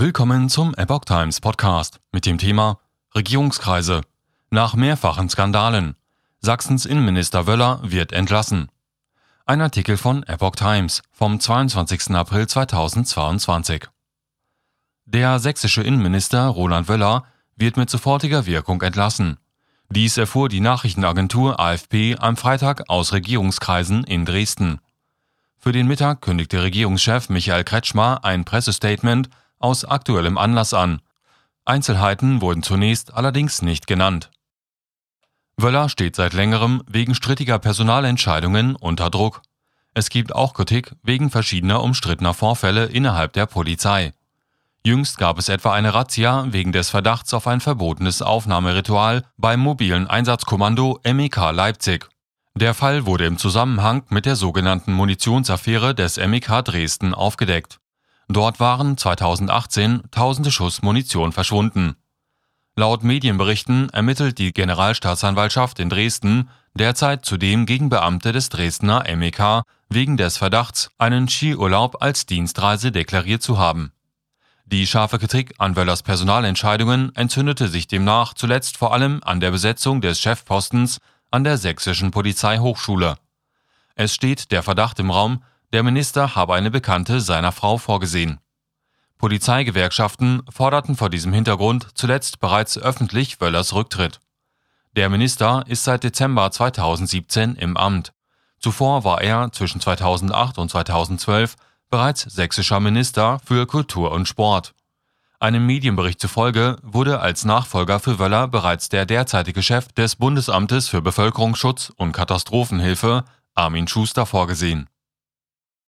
Willkommen zum Epoch Times Podcast mit dem Thema Regierungskreise. Nach mehrfachen Skandalen. Sachsens Innenminister Wöller wird entlassen. Ein Artikel von Epoch Times vom 22. April 2022. Der sächsische Innenminister Roland Wöller wird mit sofortiger Wirkung entlassen. Dies erfuhr die Nachrichtenagentur AFP am Freitag aus Regierungskreisen in Dresden. Für den Mittag kündigte Regierungschef Michael Kretschmer ein Pressestatement aus aktuellem Anlass an. Einzelheiten wurden zunächst allerdings nicht genannt. Wöller steht seit längerem wegen strittiger Personalentscheidungen unter Druck. Es gibt auch Kritik wegen verschiedener umstrittener Vorfälle innerhalb der Polizei. Jüngst gab es etwa eine Razzia wegen des Verdachts auf ein verbotenes Aufnahmeritual beim mobilen Einsatzkommando MEK Leipzig. Der Fall wurde im Zusammenhang mit der sogenannten Munitionsaffäre des MEK Dresden aufgedeckt. Dort waren 2018 tausende Schuss Munition verschwunden. Laut Medienberichten ermittelt die Generalstaatsanwaltschaft in Dresden derzeit zudem gegen Beamte des Dresdner MEK wegen des Verdachts, einen Skiurlaub als Dienstreise deklariert zu haben. Die scharfe Kritik an Wöllers Personalentscheidungen entzündete sich demnach zuletzt vor allem an der Besetzung des Chefpostens an der Sächsischen Polizeihochschule. Es steht der Verdacht im Raum, der Minister habe eine Bekannte seiner Frau vorgesehen. Polizeigewerkschaften forderten vor diesem Hintergrund zuletzt bereits öffentlich Wöllers Rücktritt. Der Minister ist seit Dezember 2017 im Amt. Zuvor war er zwischen 2008 und 2012 bereits sächsischer Minister für Kultur und Sport. Einem Medienbericht zufolge wurde als Nachfolger für Wöller bereits der derzeitige Chef des Bundesamtes für Bevölkerungsschutz und Katastrophenhilfe, Armin Schuster, vorgesehen